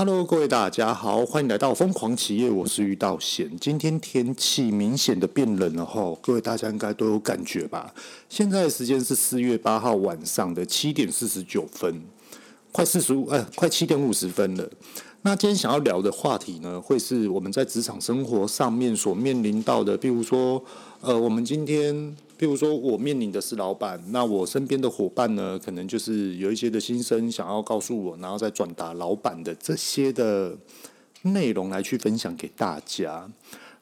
Hello，各位大家好，欢迎来到疯狂企业，我是于道贤。今天天气明显的变冷了哈，各位大家应该都有感觉吧？现在时间是四月八号晚上的七点四十九分，快四十五，哎，快七点五十分了。那今天想要聊的话题呢，会是我们在职场生活上面所面临到的，比如说，呃，我们今天。譬如说，我面临的是老板，那我身边的伙伴呢，可能就是有一些的心声想要告诉我，然后再转达老板的这些的内容来去分享给大家。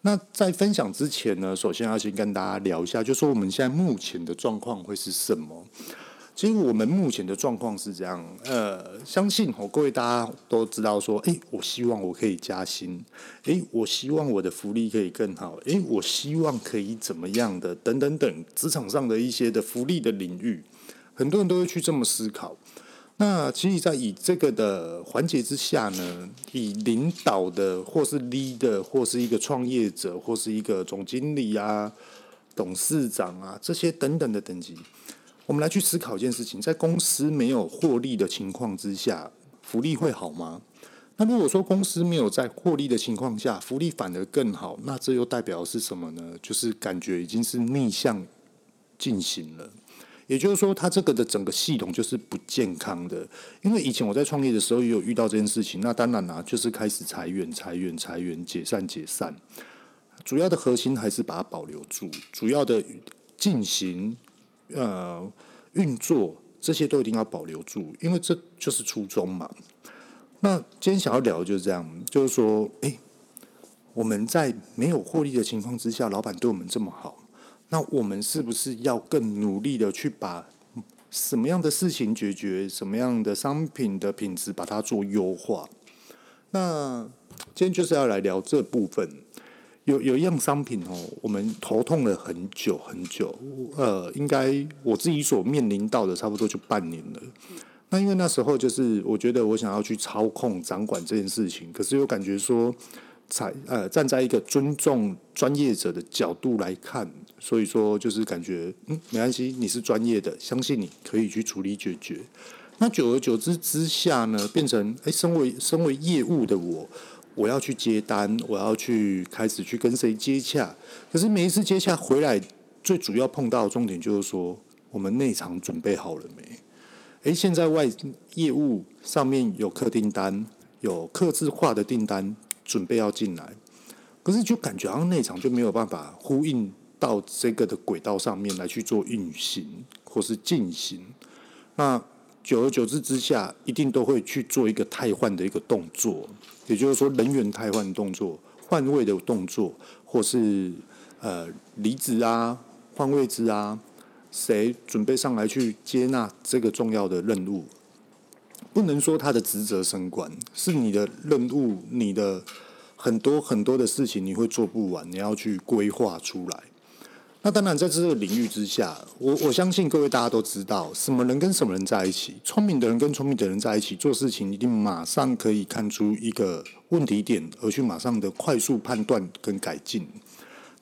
那在分享之前呢，首先要先跟大家聊一下，就说我们现在目前的状况会是什么？其实我们目前的状况是这样，呃，相信哦，各位大家都知道说，诶，我希望我可以加薪，诶，我希望我的福利可以更好，诶，我希望可以怎么样的，等等等，职场上的一些的福利的领域，很多人都会去这么思考。那其实，在以这个的环节之下呢，以领导的或是 leader，或是一个创业者，或是一个总经理啊、董事长啊这些等等的等级。我们来去思考一件事情，在公司没有获利的情况之下，福利会好吗？那如果说公司没有在获利的情况下，福利反而更好，那这又代表是什么呢？就是感觉已经是逆向进行了，也就是说，它这个的整个系统就是不健康的。因为以前我在创业的时候也有遇到这件事情，那当然啦，就是开始裁员、裁员、裁员、解散、解散，主要的核心还是把它保留住，主要的进行。呃，运作这些都一定要保留住，因为这就是初衷嘛。那今天想要聊的就是这样，就是说，诶，我们在没有获利的情况之下，老板对我们这么好，那我们是不是要更努力的去把什么样的事情解决，什么样的商品的品质把它做优化？那今天就是要来聊这部分。有有一样商品哦，我们头痛了很久很久，呃，应该我自己所面临到的差不多就半年了。那因为那时候就是我觉得我想要去操控掌管这件事情，可是又感觉说，才呃站在一个尊重专业者的角度来看，所以说就是感觉嗯没关系，你是专业的，相信你可以去处理解决。那久而久之之下呢，变成诶，身为身为业务的我。我要去接单，我要去开始去跟谁接洽。可是每一次接洽回来，最主要碰到的重点就是说，我们内场准备好了没？诶，现在外业务上面有客订单，有客制化的订单准备要进来，可是就感觉好像内场就没有办法呼应到这个的轨道上面来去做运行或是进行。那久而久之之下，一定都会去做一个汰换的一个动作。也就是说，人员汰换动作、换位的动作，或是呃离职啊、换位置啊，谁准备上来去接纳这个重要的任务？不能说他的职责升官，是你的任务，你的很多很多的事情你会做不完，你要去规划出来。那当然，在这个领域之下，我我相信各位大家都知道，什么人跟什么人在一起，聪明的人跟聪明的人在一起做事情，一定马上可以看出一个问题点，而去马上的快速判断跟改进。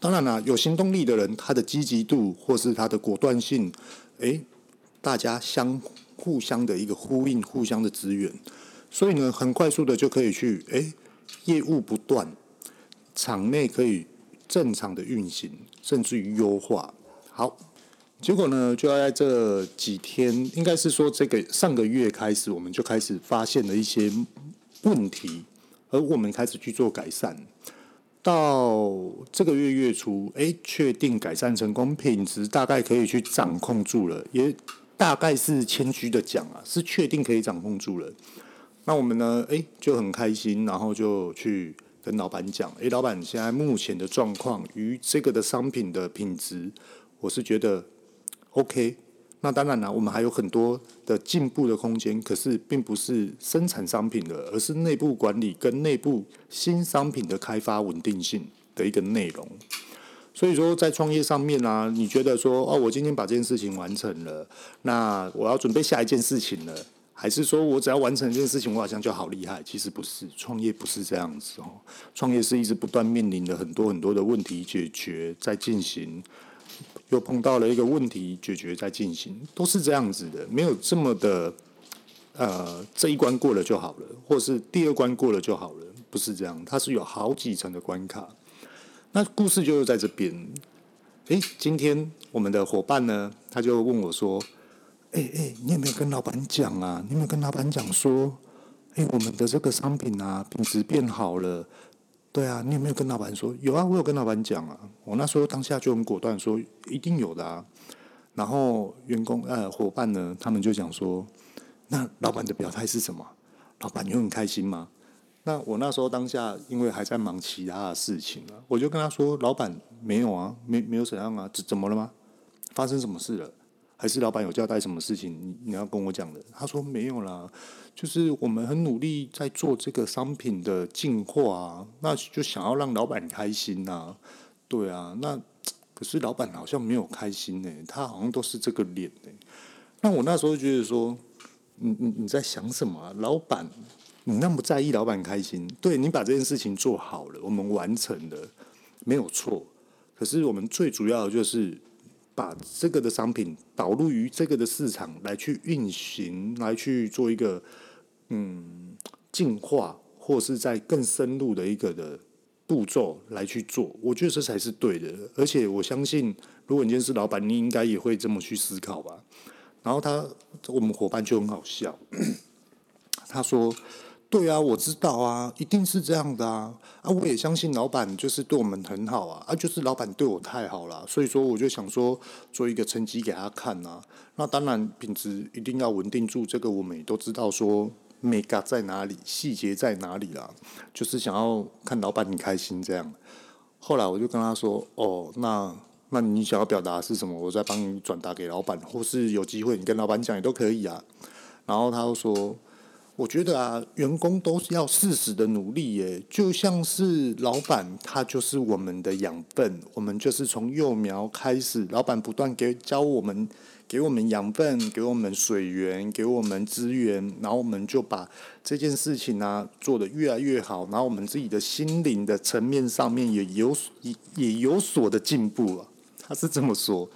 当然啦，有行动力的人，他的积极度或是他的果断性，诶，大家相互相的一个呼应，互相的支援，所以呢，很快速的就可以去诶，业务不断，场内可以。正常的运行，甚至于优化。好，结果呢，就要在这几天，应该是说这个上个月开始，我们就开始发现了一些问题，而我们开始去做改善。到这个月月初，诶，确定改善成功，品质大概可以去掌控住了，也大概是谦虚的讲啊，是确定可以掌控住了。那我们呢，诶，就很开心，然后就去。跟老板讲，诶，老板，现在目前的状况与这个的商品的品质，我是觉得 OK。那当然了，我们还有很多的进步的空间，可是并不是生产商品的，而是内部管理跟内部新商品的开发稳定性的一个内容。所以说，在创业上面啊，你觉得说，哦，我今天把这件事情完成了，那我要准备下一件事情了。还是说我只要完成这件事情，我好像就好厉害？其实不是，创业不是这样子哦。创业是一直不断面临的很多很多的问题解决，在进行，又碰到了一个问题解决，在进行，都是这样子的，没有这么的呃这一关过了就好了，或是第二关过了就好了，不是这样，它是有好几层的关卡。那故事就是在这边。诶，今天我们的伙伴呢，他就问我说：“诶诶，你有没有跟老板讲啊？你有没有跟老板讲说，诶，我们的这个商品啊，品质变好了？对啊，你有没有跟老板说？有啊，我有跟老板讲啊。我那时候当下就很果断说，一定有的啊。然后员工呃伙伴呢，他们就讲说，那老板的表态是什么？老板你会很开心吗？”那我那时候当下，因为还在忙其他的事情啊，我就跟他说：“老板没有啊，没没有怎样啊，怎怎么了吗？发生什么事了？还是老板有交代什么事情？你你要跟我讲的？”他说：“没有啦，就是我们很努力在做这个商品的进化啊，那就想要让老板开心呐，对啊，那可是老板好像没有开心呢，他好像都是这个脸呢。那我那时候觉得说，你你你在想什么啊？老板。”你那么在意老板开心，对，你把这件事情做好了，我们完成了，没有错。可是我们最主要的就是把这个的商品导入于这个的市场来去运行，来去做一个嗯进化，或是在更深入的一个的步骤来去做。我觉得这才是对的。而且我相信，如果你今天是老板，你应该也会这么去思考吧。然后他我们伙伴就很好笑，他说。对啊，我知道啊，一定是这样的啊啊！我也相信老板就是对我们很好啊啊！就是老板对我太好了，所以说我就想说做一个成绩给他看、啊。那当然品质一定要稳定住，这个我们也都知道说眉角在哪里，细节在哪里啦。就是想要看老板你开心这样。后来我就跟他说：“哦，那那你想要表达是什么？我再帮你转达给老板，或是有机会你跟老板讲也都可以啊。”然后他又说。我觉得啊，员工都是要适时的努力耶，就像是老板，他就是我们的养分，我们就是从幼苗开始，老板不断给教我们，给我们养分，给我们水源，给我们资源，然后我们就把这件事情呢、做得越来越好，然后我们自己的心灵的层面上面也有也也有所的进步了。他是这么说，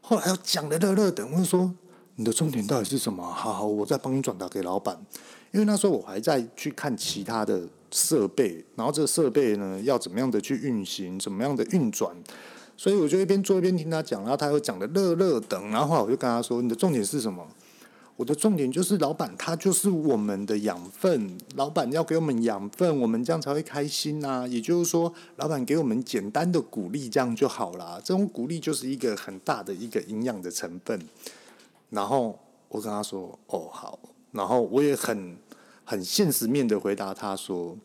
后来又讲的乐乐的，我就说你的重点到底是什么？好好，我再帮你转达给老板。因为那时候我还在去看其他的设备，然后这设备呢要怎么样的去运行，怎么样的运转，所以我就一边做一边听他讲，然后他又讲的乐乐等，然后后来我就跟他说：“你的重点是什么？”我的重点就是老板他就是我们的养分，老板要给我们养分，我们这样才会开心呐。也就是说，老板给我们简单的鼓励，这样就好了。这种鼓励就是一个很大的一个营养的成分。然后我跟他说：“哦，好。”然后我也很。很现实面的回答他说：“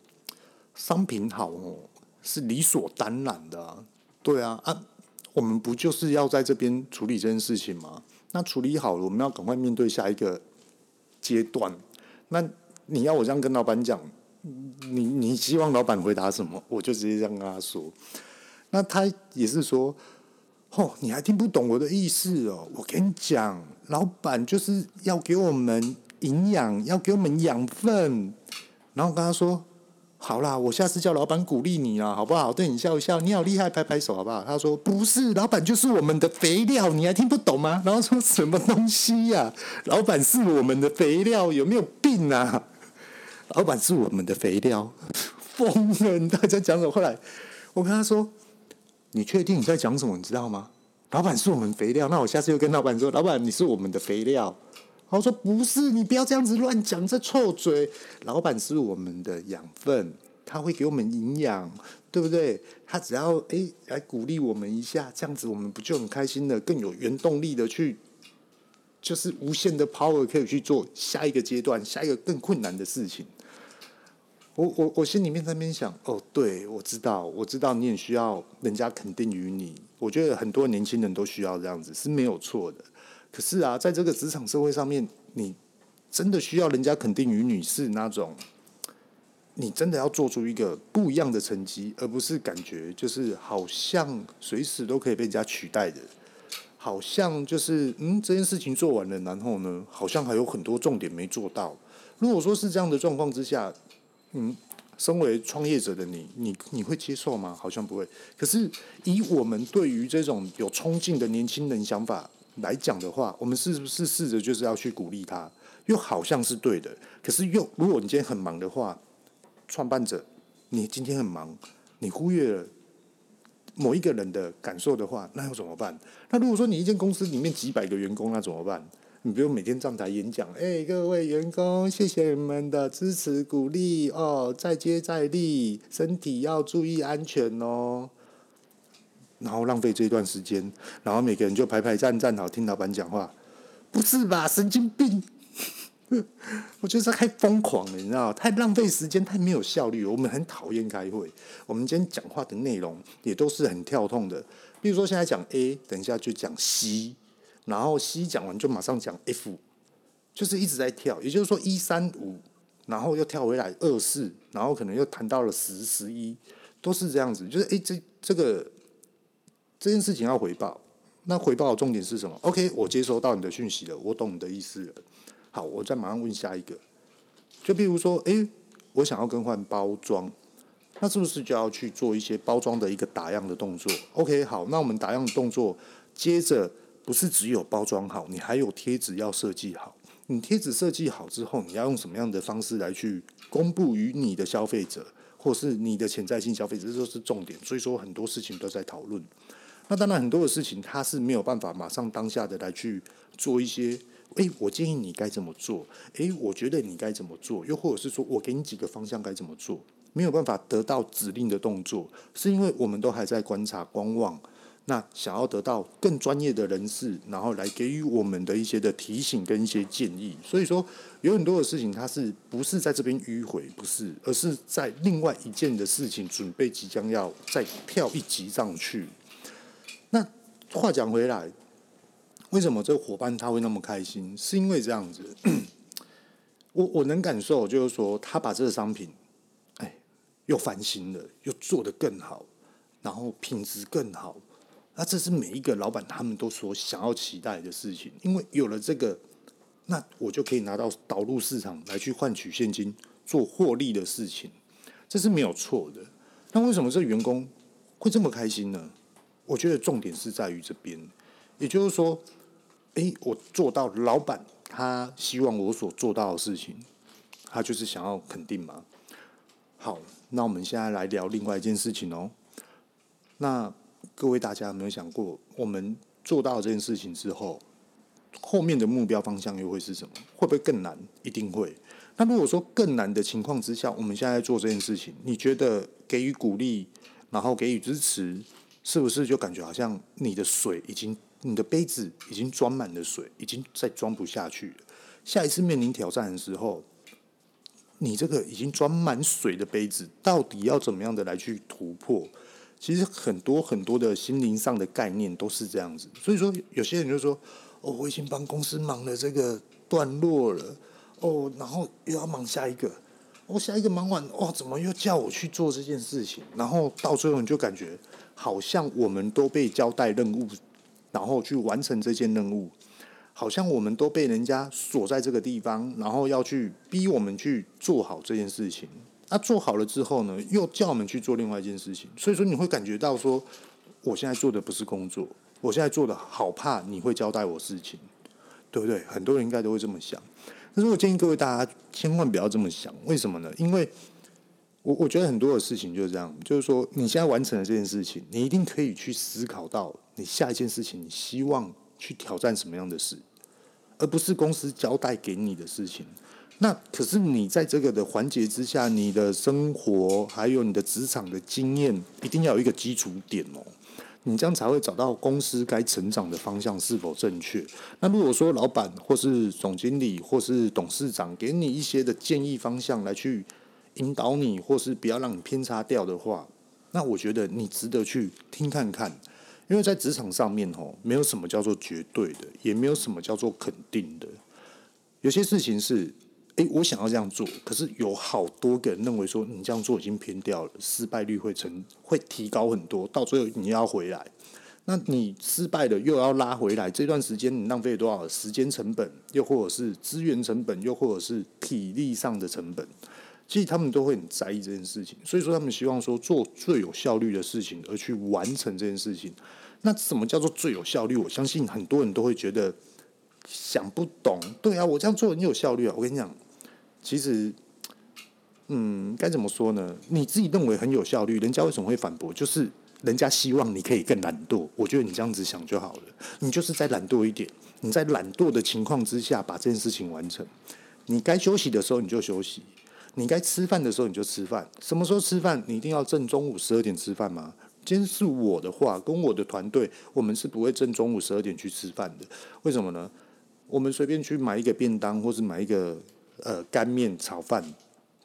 商品好哦，是理所当然的，对啊啊，我们不就是要在这边处理这件事情吗？那处理好了，我们要赶快面对下一个阶段。那你要我这样跟老板讲，你你希望老板回答什么？我就直接这样跟他说。那他也是说，哦，你还听不懂我的意思哦？我跟你讲，老板就是要给我们。”营养要给我们养分，然后跟他说：“好啦，我下次叫老板鼓励你啦，好不好？对你笑一笑，你好厉害，拍拍手，好不好？”他说：“不是，老板就是我们的肥料，你还听不懂吗？”然后说什么东西呀、老板是我们的肥料，有没有病啊？老板是我们的肥料，疯了！你大家讲什么？后来我跟他说：“你确定你在讲什么？你知道吗？老板是我们肥料，那我下次又跟老板说：‘老板，你是我们的肥料。’”我说不是，你不要这样子乱讲，这臭嘴。老板是我们的养分，他会给我们营养，对不对？他只要诶来鼓励我们一下，这样子我们不就很开心的，更有原动力的去，就是无限的 power 可以去做下一个阶段，下一个更困难的事情。我我我心里面在那边想，哦，对，我知道，我知道你也需要人家肯定于你。我觉得很多年轻人都需要这样子，是没有错的。可是啊，在这个职场社会上面，你真的需要人家肯定于你是那种，你真的要做出一个不一样的成绩，而不是感觉就是好像随时都可以被人家取代的，好像就是嗯，这件事情做完了，然后呢，好像还有很多重点没做到。如果说是这样的状况之下，嗯，身为创业者的你，你你会接受吗？好像不会。可是以我们对于这种有冲劲的年轻人想法。来讲的话，我们是不是试着就是要去鼓励他？又好像是对的，可是又如果你今天很忙的话，创办者，你今天很忙，你忽略了某一个人的感受的话，那又怎么办？那如果说你一间公司里面几百个员工，那怎么办？你不用每天上台演讲，哎、各位员工，谢谢你们的支持鼓励哦，再接再厉，身体要注意安全哦。然后浪费这一段时间，然后每个人就排排站站好听老板讲话，不是吧？神经病！我觉得这太疯狂了，你知道，太浪费时间，太没有效率。我们很讨厌开会。我们今天讲话的内容也都是很跳痛的，比如说现在讲 A，等一下就讲 C，然后 C 讲完就马上讲 F，就是一直在跳。也就是说一三五，然后又跳回来二四，然后可能又谈到了十十一，都是这样子。就是哎，这这个。这件事情要回报，那回报的重点是什么？OK，我接收到你的讯息了，我懂你的意思了。好，我再马上问下一个。就比如说，诶，我想要更换包装，那是不是就要去做一些包装的一个打样的动作？OK，好，那我们打样的动作，接着不是只有包装好，你还有贴纸要设计好。你贴纸设计好之后，你要用什么样的方式来去公布于你的消费者，或是你的潜在性消费者，这都是重点。所以说，很多事情都在讨论。那当然，很多的事情他是没有办法马上当下的来去做一些。诶，我建议你该怎么做？诶，我觉得你该怎么做？又或者是说我给你几个方向该怎么做？没有办法得到指令的动作，是因为我们都还在观察、观望。那想要得到更专业的人士，然后来给予我们的一些的提醒跟一些建议。所以说，有很多的事情，它是不是在这边迂回？不是，而是在另外一件的事情准备即将要再跳一级上去。话讲回来，为什么这个伙伴他会那么开心？是因为这样子，我我能感受，就是说他把这个商品，哎，又翻新了，又做得更好，然后品质更好。那这是每一个老板他们都所想要期待的事情，因为有了这个，那我就可以拿到导入市场来去换取现金，做获利的事情，这是没有错的。那为什么这员工会这么开心呢？我觉得重点是在于这边，也就是说，诶，我做到老板他希望我所做到的事情，他就是想要肯定嘛。好，那我们现在来聊另外一件事情哦。那各位大家有没有想过，我们做到这件事情之后，后面的目标方向又会是什么？会不会更难？一定会。那如果说更难的情况之下，我们现在做这件事情，你觉得给予鼓励，然后给予支持？是不是就感觉好像你的水已经，你的杯子已经装满了水，已经再装不下去了？下一次面临挑战的时候，你这个已经装满水的杯子，到底要怎么样的来去突破？其实很多很多的心灵上的概念都是这样子。所以说，有些人就说：“哦，我已经帮公司忙了这个段落了，哦，然后又要忙下一个，我、哦、下一个忙完，哦，怎么又叫我去做这件事情？然后到最后你就感觉。”好像我们都被交代任务，然后去完成这件任务，好像我们都被人家锁在这个地方，然后要去逼我们去做好这件事情。那、做好了之后呢，又叫我们去做另外一件事情。所以说，你会感觉到说，我现在做的不是工作，我现在做的好怕你会交代我事情，对不对？很多人应该都会这么想。但是我建议各位大家千万不要这么想，为什么呢？因为我我觉得很多的事情就是这样，就是说你现在完成了这件事情，你一定可以去思考到你下一件事情，你希望去挑战什么样的事，而不是公司交代给你的事情。那可是你在这个的环节之下，你的生活还有你的职场的经验，一定要有一个基础点哦，你这样才会找到公司该成长的方向是否正确。那如果说老板或是总经理或是董事长给你一些的建议方向来去。引导你，或是不要让你偏差掉的话，那我觉得你值得去听看看，因为在职场上面吼，没有什么叫做绝对的，也没有什么叫做肯定的。有些事情是，诶，我想要这样做，可是有好多个人认为说你这样做已经偏掉了，失败率会成会提高很多，到最后你要回来，那你失败了又要拉回来，这段时间你浪费多少时间成本，又或者是资源成本，又或者是体力上的成本。其实他们都会很在意这件事情，所以说他们希望说做最有效率的事情，而去完成这件事情。那什么叫做最有效率？我相信很多人都会觉得想不懂。对啊，我这样做很有效率啊。我跟你讲，其实，嗯，该怎么说呢？你自己认为很有效率，人家为什么会反驳？就是人家希望你可以更懒惰。我觉得你这样子想就好了。你就是再懒惰一点，你在懒惰的情况之下把这件事情完成。你该休息的时候你就休息，你该吃饭的时候你就吃饭。什么时候吃饭？你一定要正中午十二点吃饭吗？今天是我的话，跟我的团队，我们是不会正中午十二点去吃饭的。为什么呢？我们随便去买一个便当，或是买一个呃干面炒饭，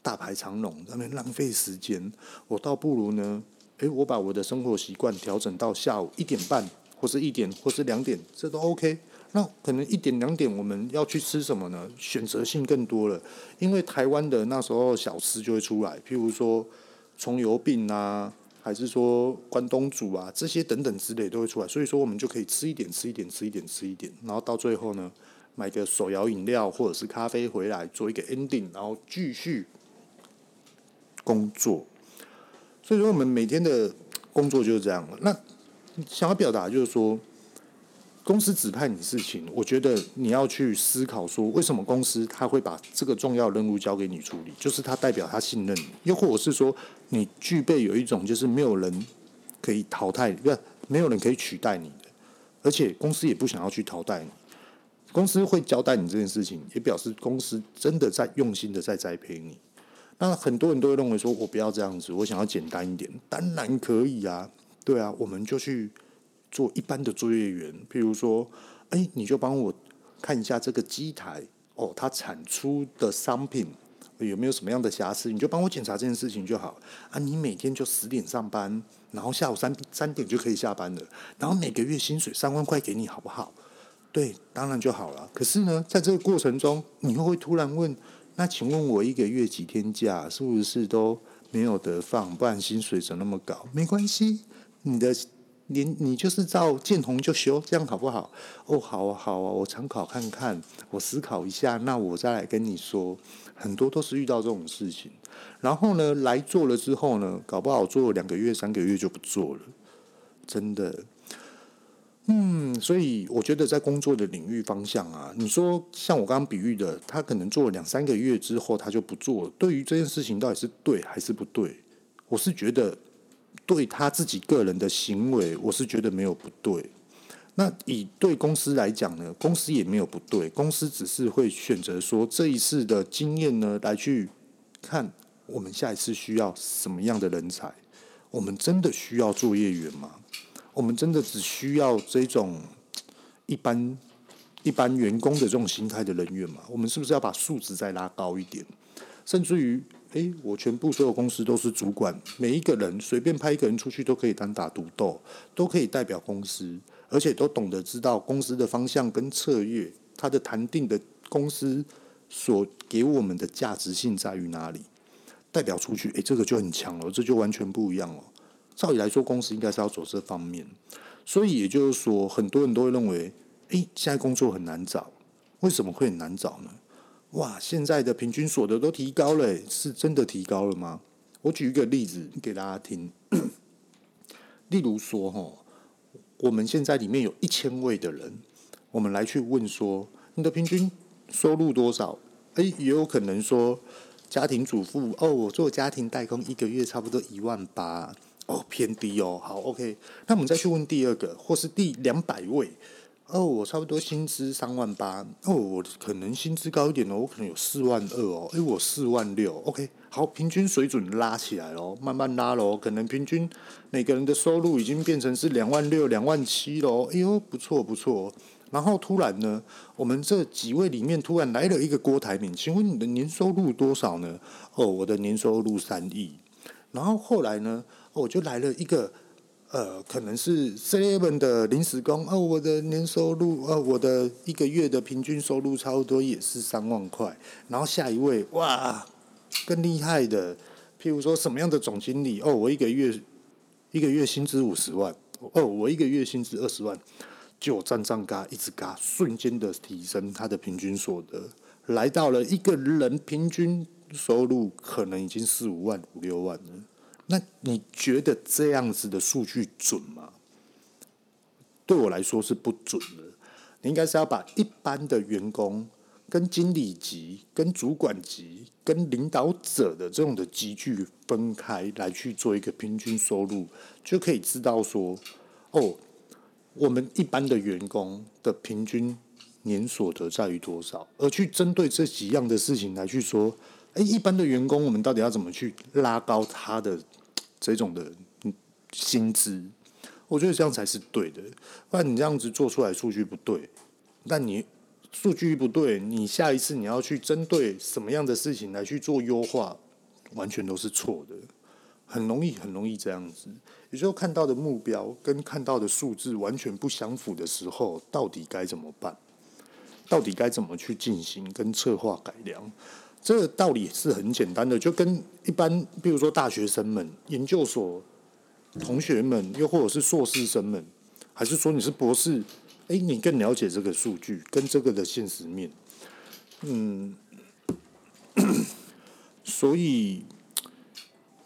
大排长龙，那边浪费时间。我倒不如呢，诶，我把我的生活习惯调整到下午一点半，或是一点，或是两点，这都 OK。那可能一点两点我们要去吃什么呢？选择性更多了，因为台湾的那时候小吃就会出来，譬如说葱油饼啊。还是说关东煮啊，这些等等之类都会出来，所以说我们就可以吃一点，吃一点，吃一点，吃一点，然后到最后呢，买个手摇饮料或者是咖啡回来做一个 ending，然后继续工作。所以说我们每天的工作就是这样。那想要表达就是说。公司指派你事情，我觉得你要去思考说，为什么公司他会把这个重要任务交给你处理？就是他代表他信任你，又或者是说你具备有一种就是没有人可以淘汰，不没有人可以取代你的，而且公司也不想要去淘汰你。公司会交代你这件事情，也表示公司真的在用心的在栽培你。那很多人都会认为说，我不要这样子，我想要简单一点，当然可以啊，对啊，我们就去。做一般的作业员，譬如说，哎，你就帮我看一下这个机台哦，它产出的商品有没有什么样的瑕疵，你就帮我检查这件事情就好啊。你每天就十点上班，然后下午三三点就可以下班了，然后每个月薪水三万块给你，好不好？对，当然就好了。可是呢，在这个过程中，你会不会突然问，那请问我一个月几天假，是不是都没有得放？不然薪水怎么那么高？没关系，你的。你你就是照见红就修，这样好不好？哦，好啊，好啊，我参考看看，我思考一下，那我再来跟你说。很多都是遇到这种事情，然后呢，来做了之后呢，搞不好做两个月、三个月就不做了，真的。嗯，所以我觉得在工作的领域方向啊，你说像我刚刚比喻的，他可能做了两三个月之后他就不做了，对于这件事情到底是对还是不对？我是觉得。对他自己个人的行为，我是觉得没有不对。那以对公司来讲呢，公司也没有不对，公司只是会选择说这一次的经验呢，来去看我们下一次需要什么样的人才。我们真的需要作业员吗？我们真的只需要这种一般一般员工的这种心态的人员吗？我们是不是要把素质再拉高一点？甚至于。诶，我全部所有公司都是主管，每一个人随便派一个人出去都可以单打独斗，都可以代表公司，而且都懂得知道公司的方向跟策略，他的谈定的公司所给我们的价值性在于哪里？代表出去，诶，这个就很强了，这就完全不一样了。照理来说，公司应该是要走这方面，所以也就是说，很多人都会认为，诶，现在工作很难找，为什么会很难找呢？哇，现在的平均所得都提高了，是真的提高了吗？我举一个例子给大家听，例如说，哈，我们现在里面有一千位的人，我们来去问说，你的平均收入多少？诶，也有可能说，家庭主妇哦，我做家庭代工一个月差不多一万八，哦，偏低哦。好，OK，那我们再去问第二个，或是第两百位。哦，我差不多薪资三万八。哦，我可能薪资高一点哦，我可能有四万二哦。诶，我四万六。OK，好，平均水准拉起来咯，慢慢拉咯。可能平均每个人的收入已经变成是两万六、两万七咯。哎呦，不错不错。然后突然呢，我们这几位里面突然来了一个郭台铭，请问你的年收入多少呢？哦，我的年收入三亿。然后后来呢，哦，就来了一个。呃，可能是 seven 的临时工哦，我的年收入，呃，我的一个月的平均收入差不多也是三万块。然后下一位，哇，更厉害的，譬如说什么样的总经理哦，我一个月一个月薪资五十万，哦，我一个月薪资二十万，就站站嘎一直嘎，瞬间的提升他的平均所得，来到了一个人平均收入可能已经四五万五六万了。那你觉得这样子的数据准吗？对我来说是不准的。你应该是要把一般的员工跟经理级、跟主管级、跟领导者的这种的集聚分开来去做一个平均收入，就可以知道说，哦，我们一般的员工的平均年所得在于多少，而去针对这几样的事情来去说，哎，一般的员工我们到底要怎么去拉高他的这种的薪资？我觉得这样才是对的，不然你这样子做出来数据不对，那你数据不对，你下一次你要去针对什么样的事情来去做优化，完全都是错的，很容易很容易这样子。有时候看到的目标跟看到的数字完全不相符的时候，到底该怎么办？到底该怎么去进行跟策划改良？这个道理是很简单的，就跟一般，比如说大学生们、研究所。同学们，又或者是硕士生们，还是说你是博士？哎，你更了解这个数据跟这个的现实面，嗯，所以，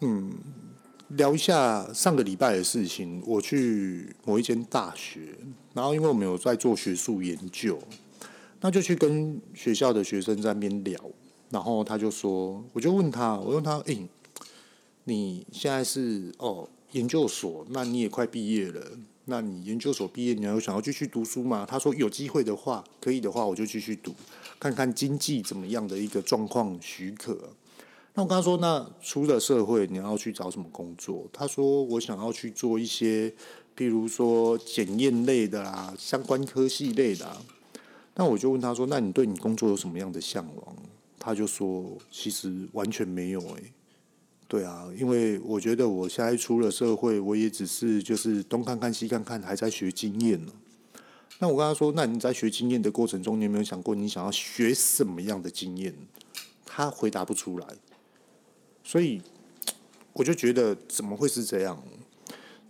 嗯，聊一下上个礼拜的事情。我去某一间大学，然后因为我们有在做学术研究，那就去跟学校的学生在那边聊，然后他就说，我就问他，我问他，哎，你现在是哦？研究所，那你也快毕业了。那你研究所毕业，你还有想要继续读书吗？他说有机会的话，可以的话，我就继续读，看看经济怎么样的一个状况许可。那我跟他说，那出了社会，你要去找什么工作？他说我想要去做一些，譬如说检验类的啦，相关科系类的。那我就问他说，那你对你工作有什么样的向往？他就说，其实完全没有诶、欸。对啊，因为我觉得我现在出了社会，我也只是就是东看看西看看，还在学经验呢。那我跟他说，那你在学经验的过程中，你有没有想过你想要学什么样的经验？他回答不出来，所以我就觉得怎么会是这样？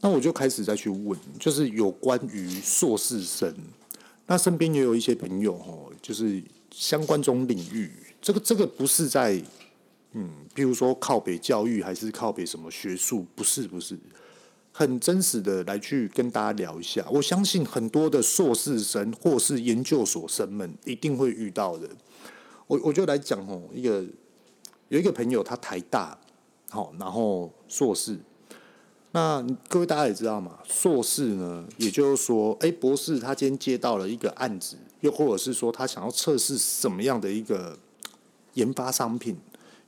那我就开始再去问，就是有关于硕士生，那身边也有一些朋友哦，就是相关这种领域，这个这个不是在。嗯，比如说靠北教育还是靠北什么学术？不是，不是，很真实的来去跟大家聊一下。我相信很多的硕士生或是研究所生们一定会遇到的。我我就来讲哦，一个有一个朋友他台大，好，然后硕士。那各位大家也知道嘛，硕士呢，也就是说，哎，博士他今天接到了一个案子，又或者是说他想要测试什么样的一个研发商品。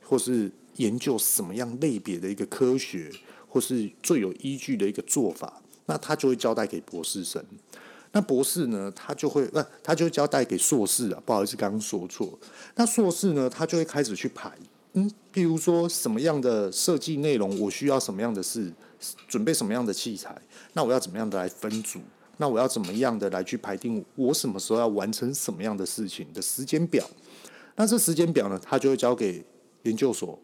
或是研究什么样类别的一个科学，或是最有依据的一个做法，那他就会交代给博士生。那博士呢，他就会，呃，他就交代给硕士啊。不好意思，刚刚说错。那硕士呢，他就会开始去排，嗯，比如说什么样的设计内容，我需要什么样的事，准备什么样的器材，那我要怎么样的来分组？那我要怎么样的来去排定我什么时候要完成什么样的事情的时间表？那这时间表呢，他就会交给。研究所，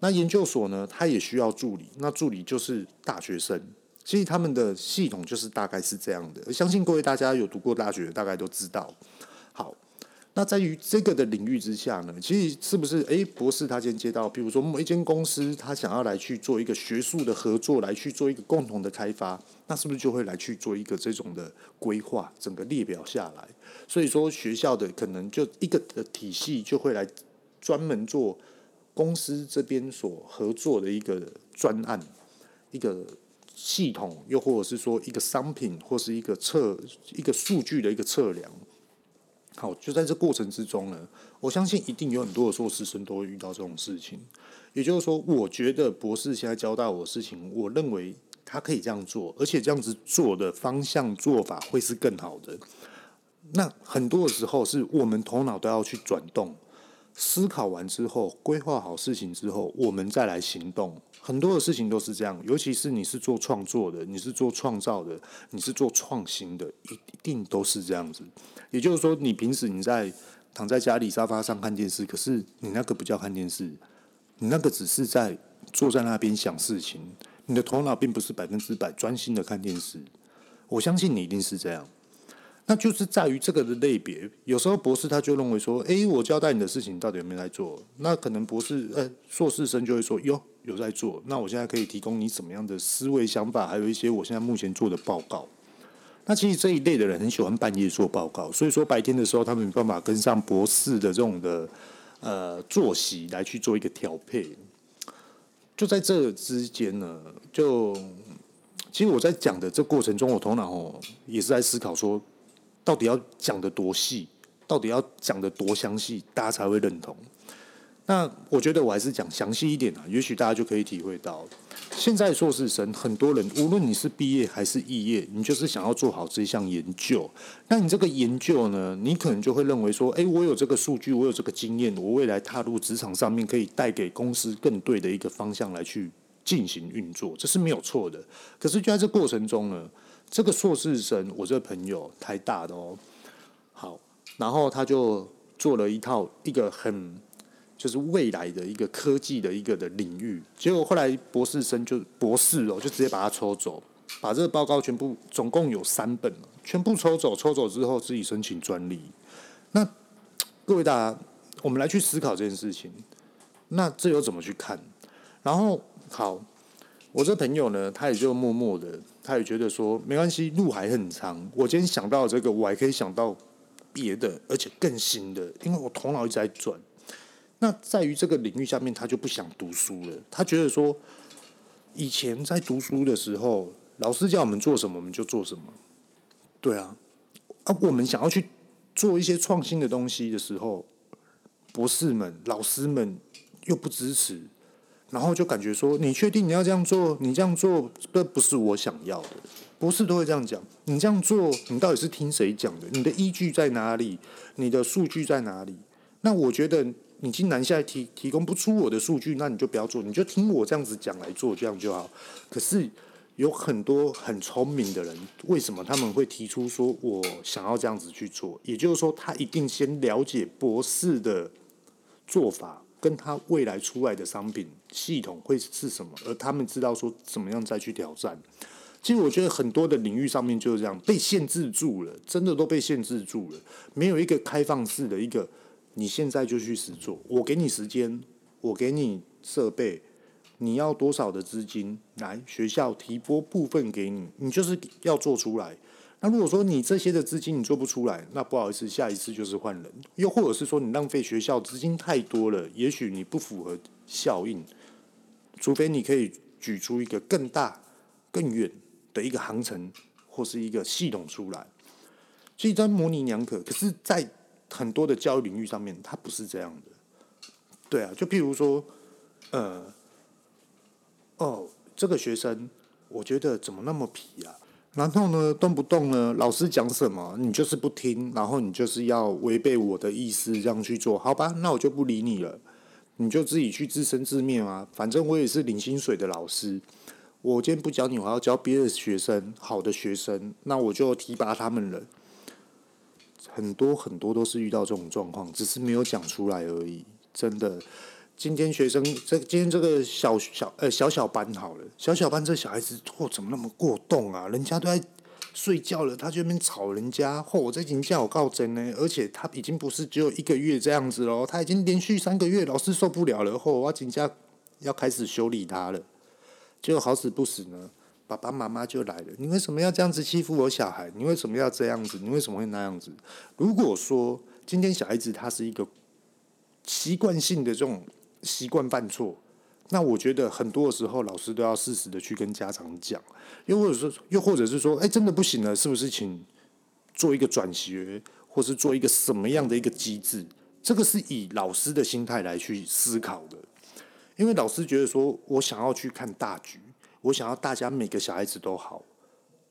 那研究所呢，他也需要助理，那助理就是大学生，其实他们的系统就是大概是这样的。相信各位大家有读过大学，大概都知道。好，那在于这个的领域之下呢，其实是不是？诶，博士他今天接到，比如说某一间公司，他想要来去做一个学术的合作，来去做一个共同的开发，那是不是就会来去做一个这种的规划，整个列表下来？所以说学校的可能就一个体系就会来专门做。公司这边所合作的一个专案、一个系统，又或者是说一个商品，或是一个测一个数据的一个测量。好，就在这过程之中呢，我相信一定有很多的硕士生都会遇到这种事情。也就是说，我觉得博士现在交代我的事情，我认为他可以这样做，而且这样子做的方向做法会是更好的。那很多的时候，是我们头脑都要去转动。思考完之后，规划好事情之后，我们再来行动。很多的事情都是这样，尤其是你是做创作的，你是做创造的，你是做创新的，一定都是这样子。也就是说，你平时你在躺在家里沙发上看电视，可是你那个不叫看电视，你那个只是在坐在那边想事情，你的头脑并不是百分之百专心的看电视。我相信你一定是这样。那就是在于这个的类别，有时候博士他就认为说，诶，我交代你的事情到底有没有在做？那可能博士，呃，硕士生就会说，哟，有在做。那我现在可以提供你什么样的思维想法，还有一些我现在目前做的报告。那其实这一类的人很喜欢半夜做报告，所以说白天的时候他们没办法跟上博士的这种的呃作息来去做一个调配。就在这之间呢，就其实我在讲的这过程中，我头脑哦也是在思考说，到底要讲的多细，到底要讲的多详细，大家才会认同。那我觉得我还是讲详细一点啊，也许大家就可以体会到，现在硕士生很多人，无论你是毕业还是肄业，你就是想要做好这项研究。那你这个研究呢，你可能就会认为说，诶，我有这个数据，我有这个经验，我未来踏入职场上面可以带给公司更对的一个方向来去进行运作，这是没有错的。可是就在这过程中呢，这个硕士生，我这个朋友台大的哦，好，然后他就做了一套一个很。就是未来的一个科技的一个的领域，结果后来博士生就博士哦，就直接把他抽走，把这个报告全部总共有三本，全部抽走，抽走之后自己申请专利。那 各位大家，我们来去思考这件事情，那这又怎么去看？然后好，我这朋友呢，他也就默默的，他也觉得说没关系，路还很长。我今天想到这个，我还可以想到别的，而且更新的，因为我头脑一直在转。那在于这个领域下面，他就不想读书了。他觉得说，以前在读书的时候，老师叫我们做什么，我们就做什么。对啊，啊，我们想要去做一些创新的东西的时候，博士们、老师们又不支持，然后就感觉说，你确定你要这样做？你这样做，这不是我想要的。博士都会这样讲，你这样做，你到底是听谁讲的？你的依据在哪里？你的数据在哪里？那我觉得。你既然现在提提供不出我的数据，那你就不要做，你就听我这样子讲来做，这样就好。可是有很多很聪明的人，为什么他们会提出说我想要这样子去做？也就是说，他一定先了解博士的做法，跟他未来出来的商品系统会是什么，而他们知道说怎么样再去挑战。其实我觉得很多的领域上面就是这样，被限制住了，真的都被限制住了，没有一个开放式的一个。你现在就去实做，我给你时间，我给你设备，你要多少的资金来学校提拨部分给你，你就是要做出来。那如果说你这些的资金你做不出来，那不好意思，下一次就是换人。又或者是说你浪费学校资金太多了，也许你不符合效应，除非你可以举出一个更大、更远的一个航程或是一个系统出来。所以，在模棱两可，可是，在很多的教育领域上面，它不是这样的。对啊，就譬如说，呃，哦，这个学生，我觉得怎么那么皮啊？然后呢，动不动呢，老师讲什么，你就是不听，然后你就是要违背我的意思这样去做，好吧？那我就不理你了，你就自己去自生自灭啊！反正我也是领薪水的老师，我今天不教你，我要教别的学生，好的学生，那我就提拔他们了。很多很多都是遇到这种状况，只是没有讲出来而已。真的，今天学生这今天这个小小呃小小班好了，小小班这小孩子嚯、怎么那么过动啊？人家都在睡觉了，他就在那边吵人家。嚯、我在请假我告真呢，而且他已经不是只有一个月这样子喽，他已经连续三个月，老师受不了了。嚯、哦，我请假要开始修理他了，结果好死不死呢。爸爸妈妈就来了，你为什么要这样子欺负我小孩？你为什么要这样子？你为什么会那样子？如果说今天小孩子他是一个习惯性的这种习惯犯错，那我觉得很多的时候老师都要适时的去跟家长讲，又或者说，又或者是说，哎，真的不行了，是不是请做一个转学，或是做一个什么样的一个机制？这个是以老师的心态来去思考的，因为老师觉得说我想要去看大局。我想要大家每个小孩子都好，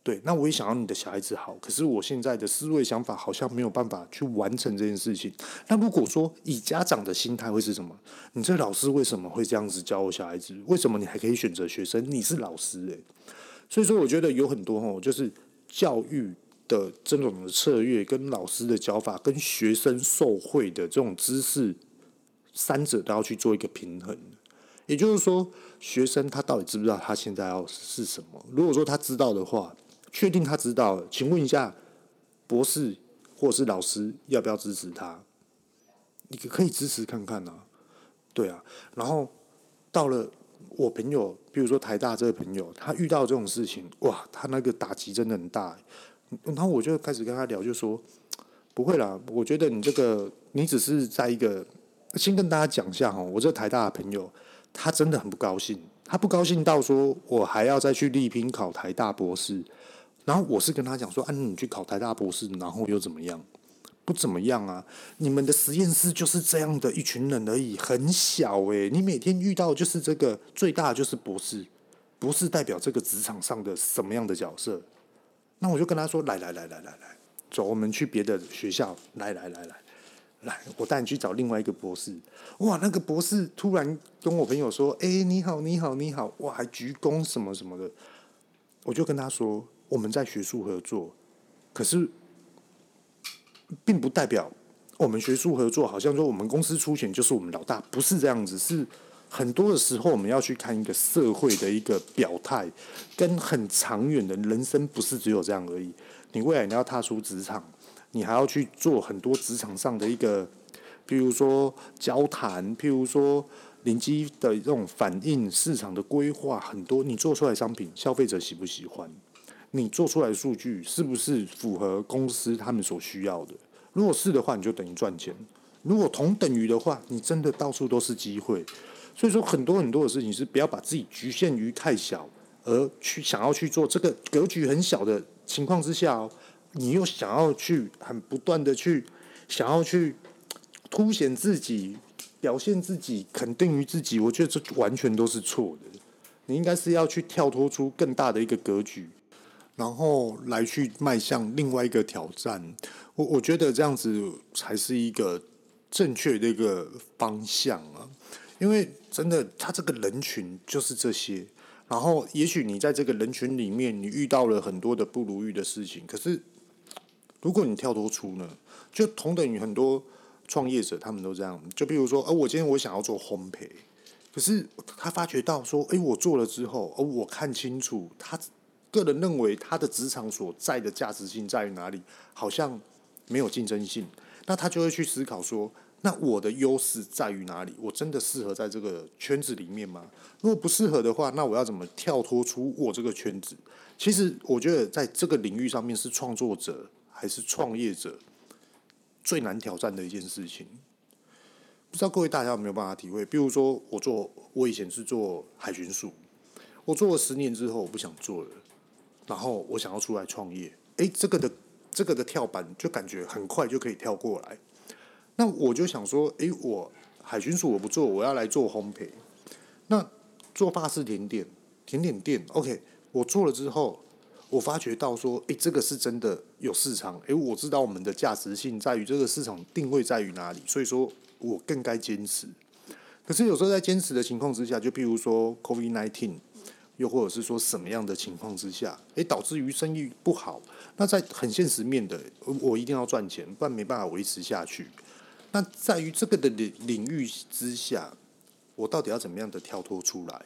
对，那我也想要你的小孩子好。可是我现在的思维想法好像没有办法去完成这件事情。那如果说以家长的心态会是什么？你这老师为什么会这样子教我小孩子？为什么你还可以选择学生？你是老师诶。所以说我觉得有很多哦，就是教育的这种的策略，跟老师的教法，跟学生受惠的这种知识，三者都要去做一个平衡。也就是说，学生他到底知不知道他现在要是什么？如果说他知道的话，确定他知道，请问一下，博士或是老师要不要支持他？你可以支持看看啊，对啊。然后到了我朋友，比如说台大这个朋友，他遇到这种事情，哇，他那个打击真的很大。然后我就开始跟他聊，就说不会啦，我觉得你这个你只是在一个，先跟大家讲一下哈，我这台大的朋友他真的很不高兴，他不高兴到说我还要再去力拼考台大博士，然后我是跟他讲说，啊，你去考台大博士，然后又怎么样？不怎么样啊，你们的实验室就是这样的一群人而已，很小诶，你每天遇到就是这个最大就是博士，博士代表这个职场上的什么样的角色？那我就跟他说：“来来来来来来，走，我们去别的学校。来来来来来，我带你去找另外一个博士。哇，那个博士突然跟我朋友说：‘哎，你好，你好，你好！’哇，还鞠躬什么什么的。我就跟他说：‘我们在学术合作，可是并不代表我们学术合作，好像说我们公司出钱就是我们老大，不是这样子，是。’很多的时候，我们要去看一个社会的一个表态，跟很长远的人生，不是只有这样而已。你未来你要踏出职场，你还要去做很多职场上的一个，譬如说交谈，譬如说临机的这种反应，市场的规划，很多你做出来商品，消费者喜不喜欢？你做出来的数据是不是符合公司他们所需要的？如果是的话，你就等于赚钱；如果同等于的话，你真的到处都是机会。所以说，很多很多的事情是不要把自己局限于太小，而去想要去做这个格局很小的情况之下哦，你又想要去很不断的去想要去凸显自己、表现自己、肯定于自己，我觉得这完全都是错的。你应该是要去跳脱出更大的一个格局，然后来去迈向另外一个挑战。我我觉得这样子才是一个正确的一个方向啊。因为真的，他这个人群就是这些。然后，也许你在这个人群里面，你遇到了很多的不如意的事情。可是，如果你跳脱出呢，就同等于很多创业者，他们都这样。就比如说，呃，我今天我想要做烘焙，可是他发觉到说，诶，我做了之后，而我看清楚，他个人认为他的职场所在的价值性在于哪里，好像没有竞争性，那他就会去思考说。那我的优势在于哪里？我真的适合在这个圈子里面吗？如果不适合的话，那我要怎么跳脱出我这个圈子？其实我觉得在这个领域上面，是创作者还是创业者最难挑战的一件事情。不知道各位大家有没有办法体会？比如说，我做我以前是做海巡署，我做了十年之后，我不想做了，然后我想要出来创业。诶，这个的这个的跳板就感觉很快就可以跳过来。那我就想说，诶，我海巡署我不做，我要来做烘焙。那做法式甜点、甜点店，OK，我做了之后，我发觉到说，诶，这个是真的有市场。诶，我知道我们的价值性在于这个市场定位在于哪里，所以说我更该坚持。可是有时候在坚持的情况之下，就譬如说 COVID-19，又或者是说什么样的情况之下，诶，导致于生意不好。那在很现实面的，我一定要赚钱，不然没办法维持下去。那在于这个的领领域之下，我到底要怎么样的跳脱出来？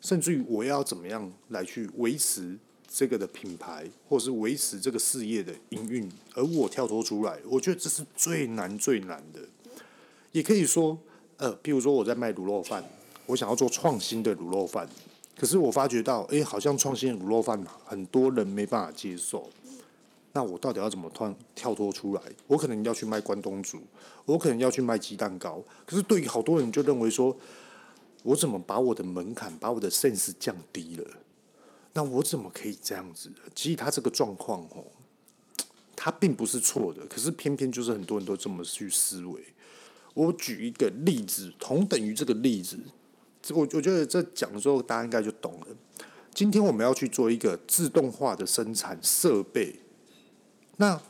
甚至于我要怎么样来去维持这个的品牌，或是维持这个事业的营运？而我跳脱出来，我觉得这是最难最难的。也可以说，呃，譬如说我在卖卤肉饭，我想要做创新的卤肉饭，可是我发觉到，哎，好像创新的卤肉饭很多人没办法接受。那我到底要怎么突然跳脱出来？我可能要去卖关东煮，我可能要去卖鸡蛋糕。可是对于好多人就认为说，我怎么把我的门槛、把我的 sense 降低了？那我怎么可以这样子？其实他这个状况哦，他并不是错的，可是偏偏就是很多人都这么去思维。我举一个例子，同等于这个例子，我我觉得这讲的时候大家应该就懂了。今天我们要去做一个自动化的生产设备。那，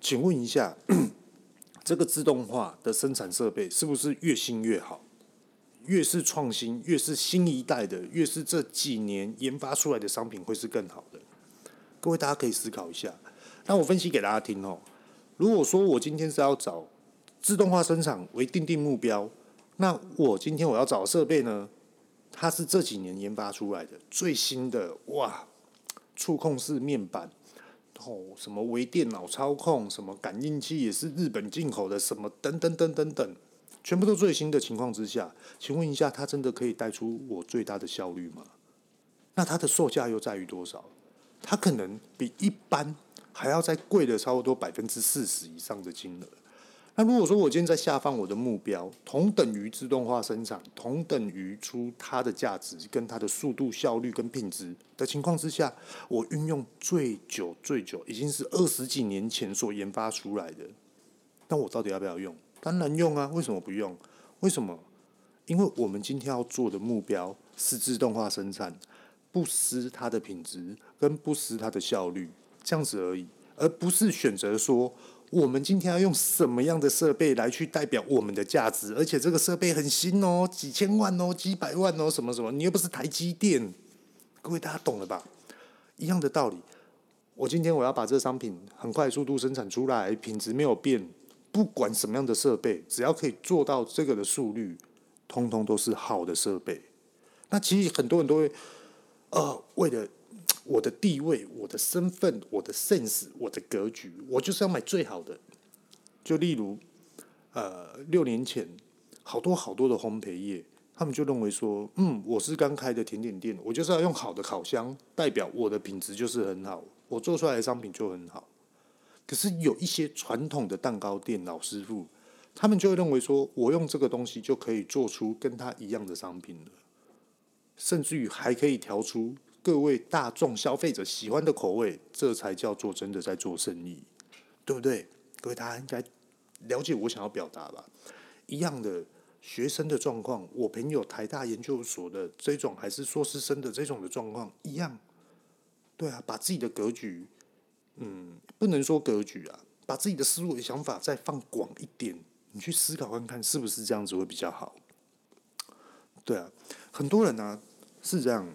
请问一下，这个自动化的生产设备是不是越新越好？越是创新，越是新一代的，越是这几年研发出来的商品会是更好的？各位大家可以思考一下。那我分析给大家听哦。如果说我今天是要找自动化生产为定定目标，那我今天我要找设备呢，它是这几年研发出来的最新的哇，触控式面板。哦，什么微电脑操控，什么感应器也是日本进口的，什么等等等等等，全部都最新的情况之下，请问一下，它真的可以带出我最大的效率吗？那它的售价又在于多少？它可能比一般还要再贵了差不多百分之四十以上的金额。那如果说我今天在下放我的目标，同等于自动化生产，同等于出它的价值跟它的速度、效率跟品质的情况之下，我运用最久最久，已经是二十几年前所研发出来的，那我到底要不要用？当然用啊！为什么不用？为什么？因为我们今天要做的目标是自动化生产，不失它的品质跟不失它的效率，这样子而已，而不是选择说。我们今天要用什么样的设备来去代表我们的价值？而且这个设备很新哦，几千万哦，几百万哦，什么什么？你又不是台积电，各位大家懂了吧？一样的道理。我今天我要把这个商品很快速度生产出来，品质没有变，不管什么样的设备，只要可以做到这个的速率，通通都是好的设备。那其实很多人都会，呃，为了。我的地位、我的身份、我的 sense、我的格局，我就是要买最好的。就例如，呃，六年前，好多好多的烘焙业，他们就认为说，嗯，我是刚开的甜点店，我就是要用好的烤箱，代表我的品质就是很好，我做出来的商品就很好。可是有一些传统的蛋糕店老师傅，他们就会认为说，我用这个东西就可以做出跟他一样的商品了，甚至于还可以调出。各位大众消费者喜欢的口味，这才叫做真的在做生意，对不对？各位大家应该了解我想要表达吧？一样的学生的状况，我朋友台大研究所的这种，还是硕士生的这种的状况一样。对啊，把自己的格局，嗯，不能说格局啊，把自己的思维想法再放广一点，你去思考看看是不是这样子会比较好。对啊，很多人呢、是这样。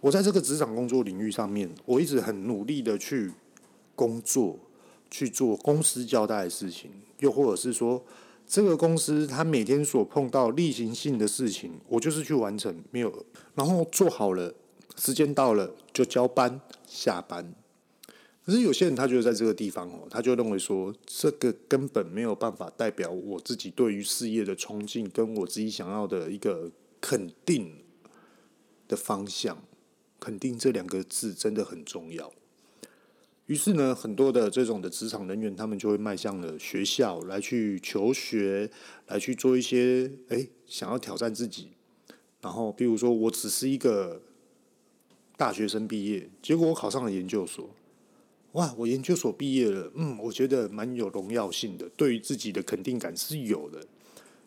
我在这个职场工作领域上面，我一直很努力的去工作，去做公司交代的事情，又或者是说，这个公司他每天所碰到例行性的事情，我就是去完成，没有，然后做好了，时间到了就交班下班。可是有些人他觉得在这个地方哦，他就认为说，这个根本没有办法代表我自己对于事业的冲劲，跟我自己想要的一个肯定的方向。肯定这两个字真的很重要。于是呢，很多的这种的职场人员，他们就会迈向了学校来去求学，来去做一些哎，想要挑战自己。然后，比如说，我只是一个大学生毕业，结果我考上了研究所。哇，我研究所毕业了，嗯，我觉得蛮有荣耀性的，对于自己的肯定感是有的。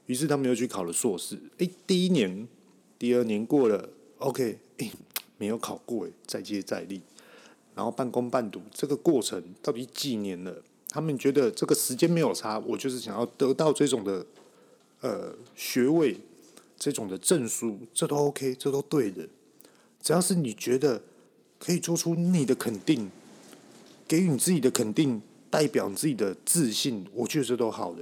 于是他们又去考了硕士。哎，第一年、第二年过了，OK，哎。没有考过诶，再接再厉，然后半工半读，这个过程到底几年了？他们觉得这个时间没有差，我就是想要得到这种的呃学位，这种的证书，这都 OK，这都对的。只要是你觉得可以做出你的肯定，给予你自己的肯定，代表你自己的自信，我觉得这都好的。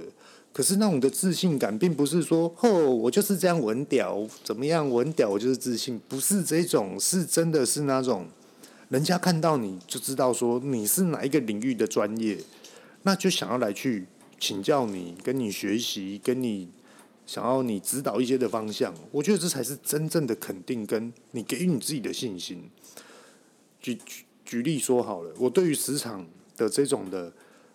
可是那种的自信感，并不是说“哦，我就是这样，我很屌，怎么样，我很屌，我就是自信”，不是这种，是真的是那种，人家看到你就知道说你是哪一个领域的专业，那就想要来去请教你，跟你学习，跟你想要你指导一些的方向。我觉得这才是真正的肯定，跟你给予你自己的信心。举举举例说好了，我对于职场的这种的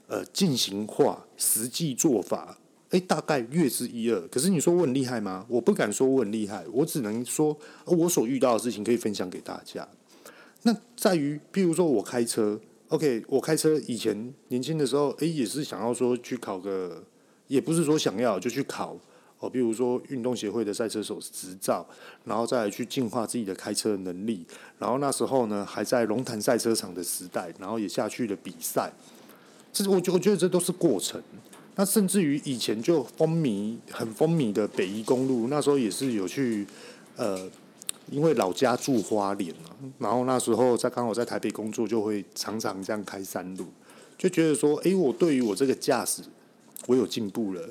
呃进行化实际做法。诶，大概略知一二。可是你说我很厉害吗？我不敢说我很厉害，我只能说我所遇到的事情可以分享给大家。那在于，譬如说我开车，OK，我开车以前年轻的时候，诶，也是想要说去考个，也不是说想要就去考哦，比如说运动协会的赛车手执照，然后再去进化自己的开车能力。然后那时候呢，还在龙潭赛车场的时代，然后也下去了比赛。这我觉我觉得这都是过程。那甚至于以前就风靡很风靡的北宜公路，那时候也是有去，呃，因为老家住花莲嘛，然后那时候在刚好在台北工作，就会常常这样开山路，就觉得说，哎，我对于我这个驾驶，我有进步了。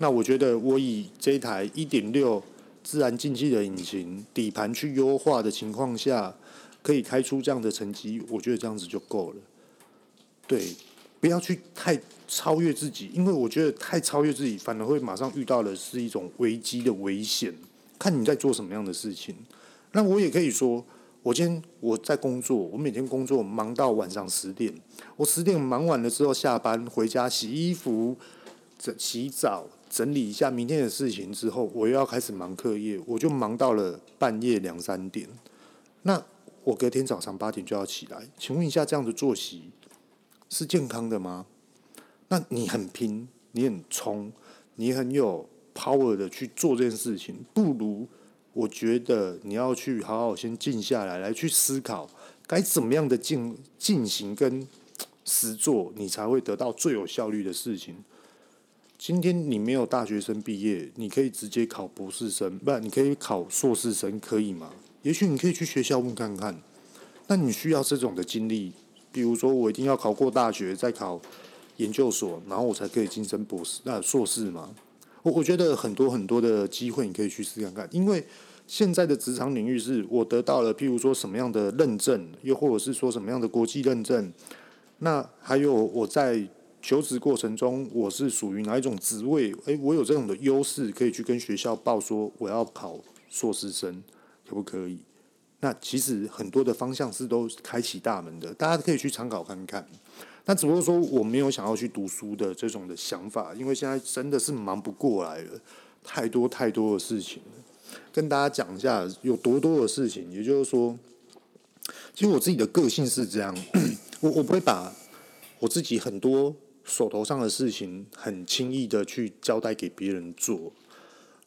那我觉得我以这台一点六自然进气的引擎，底盘去优化的情况下，可以开出这样的成绩，我觉得这样子就够了。对。不要去太超越自己，因为我觉得太超越自己，反而会马上遇到的是一种危机的危险。看你在做什么样的事情。那我也可以说，我今天我在工作，我每天工作忙到晚上十点，我十点忙完了之后下班回家洗衣服、洗澡、整理一下明天的事情之后，我又要开始忙课业，我就忙到了半夜两三点。那我隔天早上八点就要起来，请问一下，这样的作息是健康的吗？那你很拼，你很冲，你很有 power 的去做这件事情，不如。我觉得你要去好好先静下来，来去思考该怎么样的进进行跟实做，你才会得到最有效率的事情。今天你没有大学生毕业，你可以直接考博士生，不然你可以考硕士生，可以吗？也许你可以去学校问看看。那你需要这种的经历，比如说我一定要考过大学，再考研究所，然后我才可以晋升博士，那硕士吗？我我觉得很多很多的机会，你可以去试看看。因为现在的职场领域是我得到了，譬如说什么样的认证，又或者是说什么样的国际认证。那还有我在求职过程中，我是属于哪一种职位？诶，我有这种的优势，可以去跟学校报说我要考硕士生，可不可以？那其实很多的方向是都开启大门的，大家可以去参考看看。那只不过说我没有想要去读书的这种的想法，因为现在真的是忙不过来了，太多太多的事情。跟大家讲一下有多多的事情，也就是说，其实我自己的个性是这样，我我不会把我自己很多手头上的事情很轻易的去交代给别人做。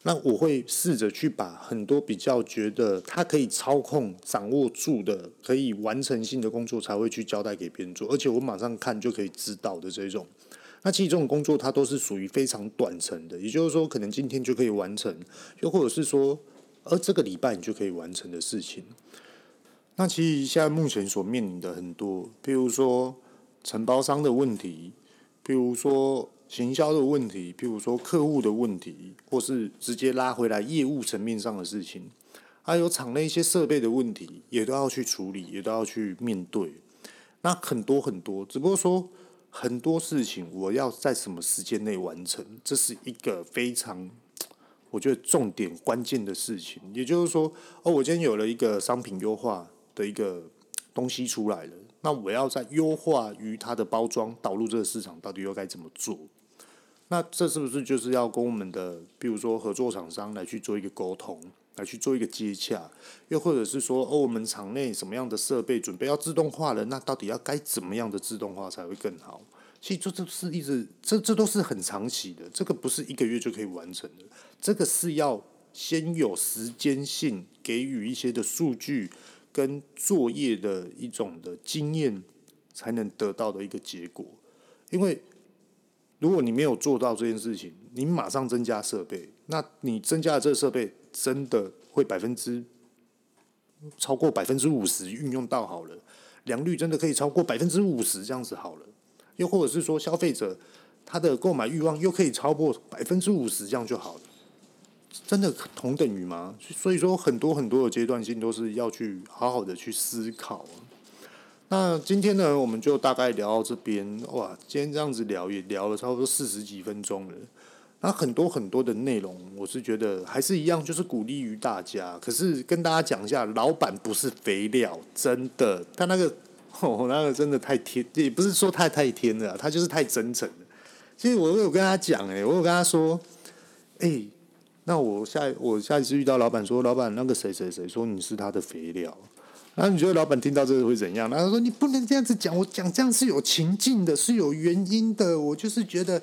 那我会试着去把很多比较觉得他可以操控、掌握住的、可以完成性的工作，才会去交代给别人做，而且我马上看就可以知道的这种。那其实这种工作它都是属于非常短程的，也就是说，可能今天就可以完成，又或者是说，而这个礼拜你就可以完成的事情。那其实现在目前所面临的很多，比如说承包商的问题，比如说。行销的问题，譬如说客户的问题，或是直接拉回来业务层面上的事情，还有厂内一些设备的问题，也都要去处理，也都要去面对。那很多很多，只不过说很多事情，我要在什么时间内完成，这是一个非常我觉得重点关键的事情。也就是说，哦，我今天有了一个商品优化的一个东西出来了，那我要在优化于它的包装导入这个市场，到底又该怎么做？那这是不是就是要跟我们的，比如说合作厂商来去做一个沟通，来去做一个接洽，又或者是说，哦，我们厂内什么样的设备准备要自动化了，那到底要该怎么样的自动化才会更好？其实这这是一直，这这都是很长期的，这个不是一个月就可以完成的，这个是要先有时间性，给予一些的数据跟作业的一种的经验，才能得到的一个结果，因为。如果你没有做到这件事情，你马上增加设备，那你增加的这个设备真的会百分之超过百分之五十运用到好了，良率真的可以超过百分之五十这样子好了，又或者是说消费者他的购买欲望又可以超过百分之五十这样就好了，真的同等于吗？所以说很多很多的阶段性都是要去好好的去思考。那今天呢，我们就大概聊到这边。哇，今天这样子聊也聊了差不多四十几分钟了。那很多很多的内容，我是觉得还是一样，就是鼓励于大家。可是跟大家讲一下，老板不是肥料，真的。他那个，哦，那个真的太天，也不是说太太天了，他就是太真诚了。其实我有跟他讲，哎，我有跟他说，哎、那我下我下一次遇到老板说，老板那个谁谁谁说你是他的肥料。然后你觉得老板听到这个会怎样？然后他说：“你不能这样子讲，我讲这样是有情境的，是有原因的。我就是觉得，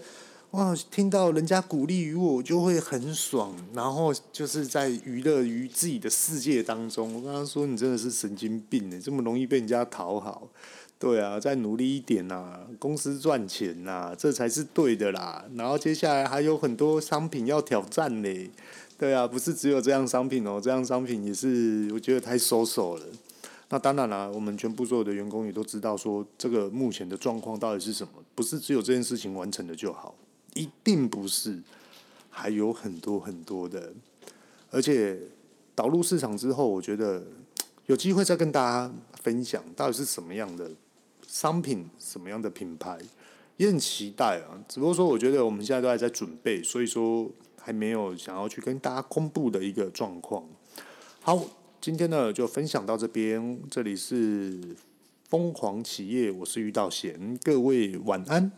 哇，听到人家鼓励于我，我就会很爽。然后就是在娱乐于自己的世界当中。我跟他说：你真的是神经病呢，这么容易被人家讨好？对啊，再努力一点呐，公司赚钱呐，这才是对的啦。然后接下来还有很多商品要挑战呢。对啊，不是只有这样商品哦，这样商品也是我觉得太 so-so 了。”那当然啦，我们全部所有的员工也都知道，说这个目前的状况到底是什么？不是只有这件事情完成了就好，一定不是，还有很多很多的。而且导入市场之后，我觉得有机会再跟大家分享到底是什么样的商品、什么样的品牌，也很期待啊。只不过说，我觉得我们现在都还在准备，所以说还没有想要去跟大家公布的一个状况。好。今天呢就分享到这边，这里是疯狂企业，我是于道贤，各位晚安。